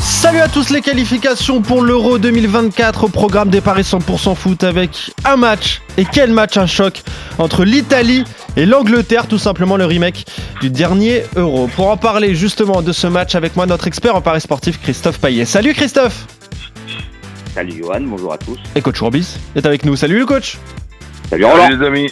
Salut à tous les qualifications pour l'Euro 2024 au programme des paris 100% foot avec un match et quel match un choc entre l'Italie et l'Angleterre, tout simplement le remake du dernier Euro. Pour en parler justement de ce match avec moi, notre expert en paris sportif Christophe Payet. Salut Christophe Salut Johan, bonjour à tous. Et coach Courbis est avec nous. Salut le coach Salut Roland les amis.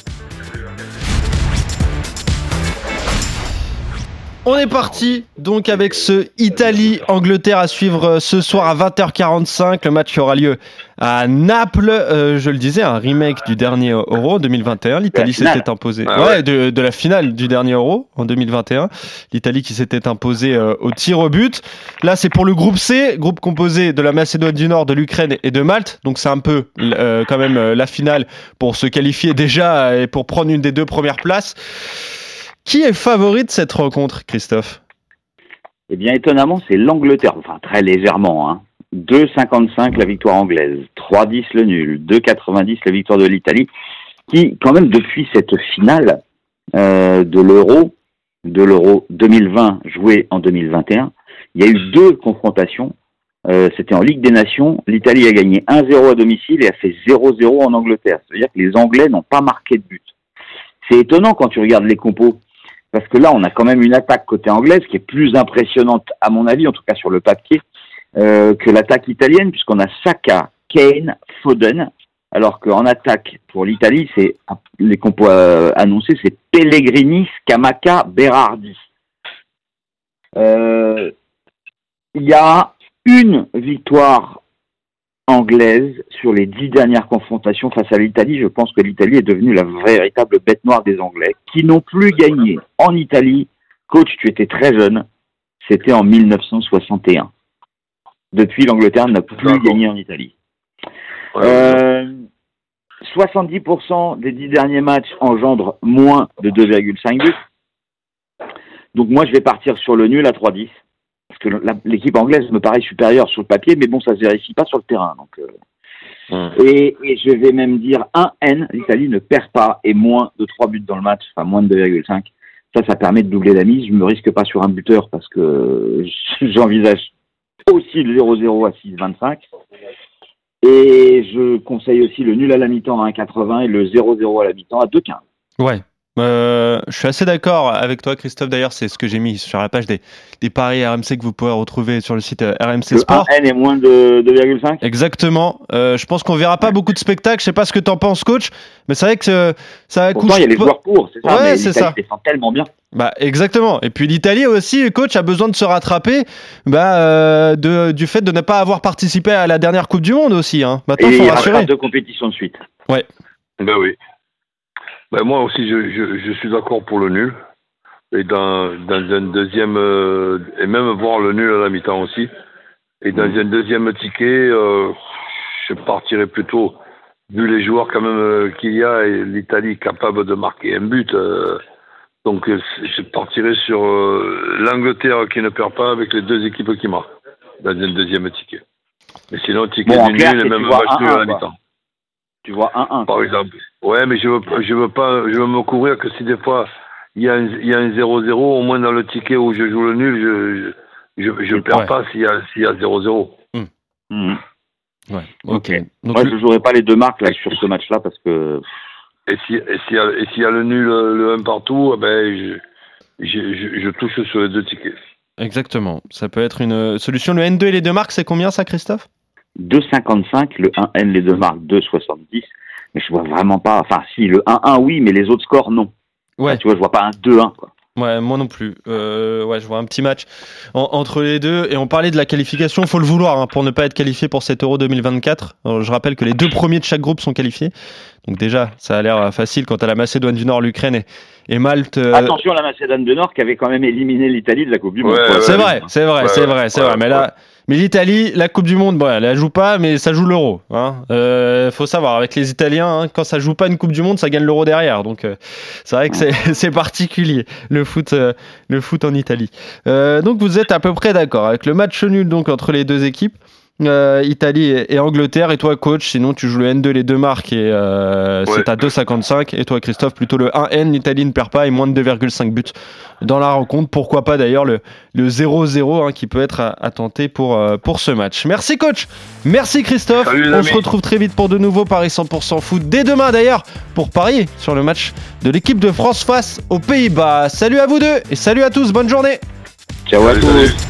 On est parti donc avec ce Italie-Angleterre à suivre euh, ce soir à 20h45. Le match qui aura lieu à Naples. Euh, je le disais, un remake du dernier Euro en 2021. L'Italie s'était imposée. Ah ouais, ouais. de, de la finale du dernier Euro en 2021. L'Italie qui s'était imposée euh, au tir au but. Là, c'est pour le groupe C, groupe composé de la Macédoine du Nord, de l'Ukraine et de Malte. Donc c'est un peu euh, quand même la finale pour se qualifier déjà et pour prendre une des deux premières places. Qui est favori de cette rencontre, Christophe? Eh bien, étonnamment, c'est l'Angleterre, enfin très légèrement. Hein. 2,55 la victoire anglaise, 3,10 le nul, 2,90 la victoire de l'Italie, qui, quand même, depuis cette finale euh, de l'Euro, de l'Euro 2020 joué en 2021, il y a eu deux confrontations. Euh, C'était en Ligue des Nations. L'Italie a gagné 1-0 à domicile et a fait 0-0 en Angleterre. C'est-à-dire que les Anglais n'ont pas marqué de but. C'est étonnant quand tu regardes les compos. Parce que là, on a quand même une attaque côté anglaise qui est plus impressionnante, à mon avis, en tout cas sur le papier, euh, que l'attaque italienne, puisqu'on a Saka, Kane, Foden, alors qu'en attaque pour l'Italie, c'est les compos euh, annoncés, c'est Pellegrini, Scamacca, Berardi. Euh, Il y a une victoire anglaise sur les dix dernières confrontations face à l'Italie. Je pense que l'Italie est devenue la véritable bête noire des Anglais, qui n'ont plus gagné en Italie. Coach, tu étais très jeune. C'était en 1961. Depuis, l'Angleterre n'a plus gagné en Italie. Ouais, Euh, 70% des dix derniers matchs engendrent moins de 2,5 buts. Donc moi, je vais partir sur le nul à 3-10. Parce que l'équipe anglaise me paraît supérieure sur le papier, mais bon, ça se vérifie pas sur le terrain. Donc, euh, Hum. et, et je vais même dire 1N, l'Italie ne perd pas et moins de 3 buts dans le match, enfin moins de 2,5. Ça, ça permet de doubler la mise. Je me risque pas sur un buteur parce que j'envisage aussi le 0-0 à 6,25. Et je conseille aussi le nul à la mi-temps à 1,80 et le 0-0 à la mi-temps à 2,15. Ouais. Euh, je suis assez d'accord avec toi, Christophe. D'ailleurs, c'est ce que j'ai mis sur la page des, des paris RMC que vous pouvez retrouver sur le site euh, RMC Le Sport. 1N est moins de 2,5 Exactement. Euh, je pense qu'on verra pas beaucoup de spectacles. Je sais pas ce que t'en penses, coach, mais c'est vrai que euh, ça Pourtant, il y a les joueurs pour, c'est ça. Ouais, c'est ça. défend tellement bien. Bah exactement. Et puis l'Italie aussi, le coach a besoin de se rattraper, bah, euh, de, du fait de ne pas avoir participé à la dernière Coupe du Monde aussi. Hein. Maintenant, Et faut il y rassurer. deux compétitions de suite. Ben oui. Ben moi aussi, je, je, je suis d'accord pour le nul. Et dans, dans un deuxième, euh, et même voir le nul à la mi-temps aussi. Et dans un deuxième ticket, euh, je partirais plutôt, vu les joueurs quand même euh, qu'il y a et l'Italie capable de marquer un but. euh, donc euh, je partirais sur euh, l'Angleterre qui ne perd pas avec les deux équipes qui marquent dans un deuxième ticket. Mais sinon, ticket Bon, du nul et même match nul 1-1, à la mi-temps Tu vois 1-1. par exemple. Ouais, mais je veux, je veux pas, je veux me couvrir que si des fois il y a un, il y a un 0-0, au moins dans le ticket où je joue le nul, je, je, je, je perds Ouais. pas s'il y a, s'il y a 0-0. Mhm. Ouais. Ok. Donc, Moi, je jouerai pas les deux marques là sur ce match-là parce que Et si, et s'il y a, et s'il y a le nul, euh, le 1 partout, eh ben, je, je, je, je touche sur les deux tickets. Exactement. Ça peut être une euh, solution. Le N2 et les deux marques, c'est combien ça, Christophe? 2,55, le 1N, les deux marques 2,70. Mais je vois vraiment pas. Enfin, si, le 1-1, oui, mais les autres scores, non. Ouais. Enfin, tu vois, je vois pas un 2-1. Quoi. Ouais, moi non plus. Euh, ouais, je vois un petit match en- entre les deux. Et on parlait de la qualification, faut le vouloir hein, pour ne pas être qualifié pour cet Euro 2024. Alors, je rappelle que les deux premiers de chaque groupe sont qualifiés. Donc déjà, ça a l'air euh, facile quant à la Macédoine du Nord, l'Ukraine et, et Malte. euh, Attention à la Macédoine du Nord qui avait quand même éliminé l'Italie de la Coupe du Monde. Ouais, quoi. ouais, c'est ouais. vrai, c'est vrai, Ouais, c'est ouais, vrai, c'est ouais, vrai. Mais ouais. là, Mais l'Italie, la Coupe du Monde, bon, elle la joue pas, mais ça joue l'Euro. Hein. Euh, faut savoir, avec les Italiens, hein, quand ça joue pas une Coupe du Monde, ça gagne l'Euro derrière. Donc euh, c'est vrai que c'est, c'est particulier le foot, euh, le foot en Italie. Euh, donc vous êtes à peu près d'accord avec le match nul donc entre les deux équipes. Euh, Italie et, et Angleterre. Et toi coach sinon tu joues le N2 les deux marques. Et euh, Ouais. c'est à 2,55 et toi Christophe plutôt le 1N l'Italie ne perd pas et moins de 2,5 buts dans la rencontre. Pourquoi pas d'ailleurs le, le 0-0 hein, qui peut être à, à tenter pour, euh, pour ce match. Merci coach. Merci Christophe. Salut, on se retrouve très vite pour de nouveaux Paris 100% foot. Dès demain d'ailleurs pour parier sur le match de l'équipe de France face aux Pays-Bas. Salut à vous deux et salut à tous. Bonne journée. Ciao à Salut, tous.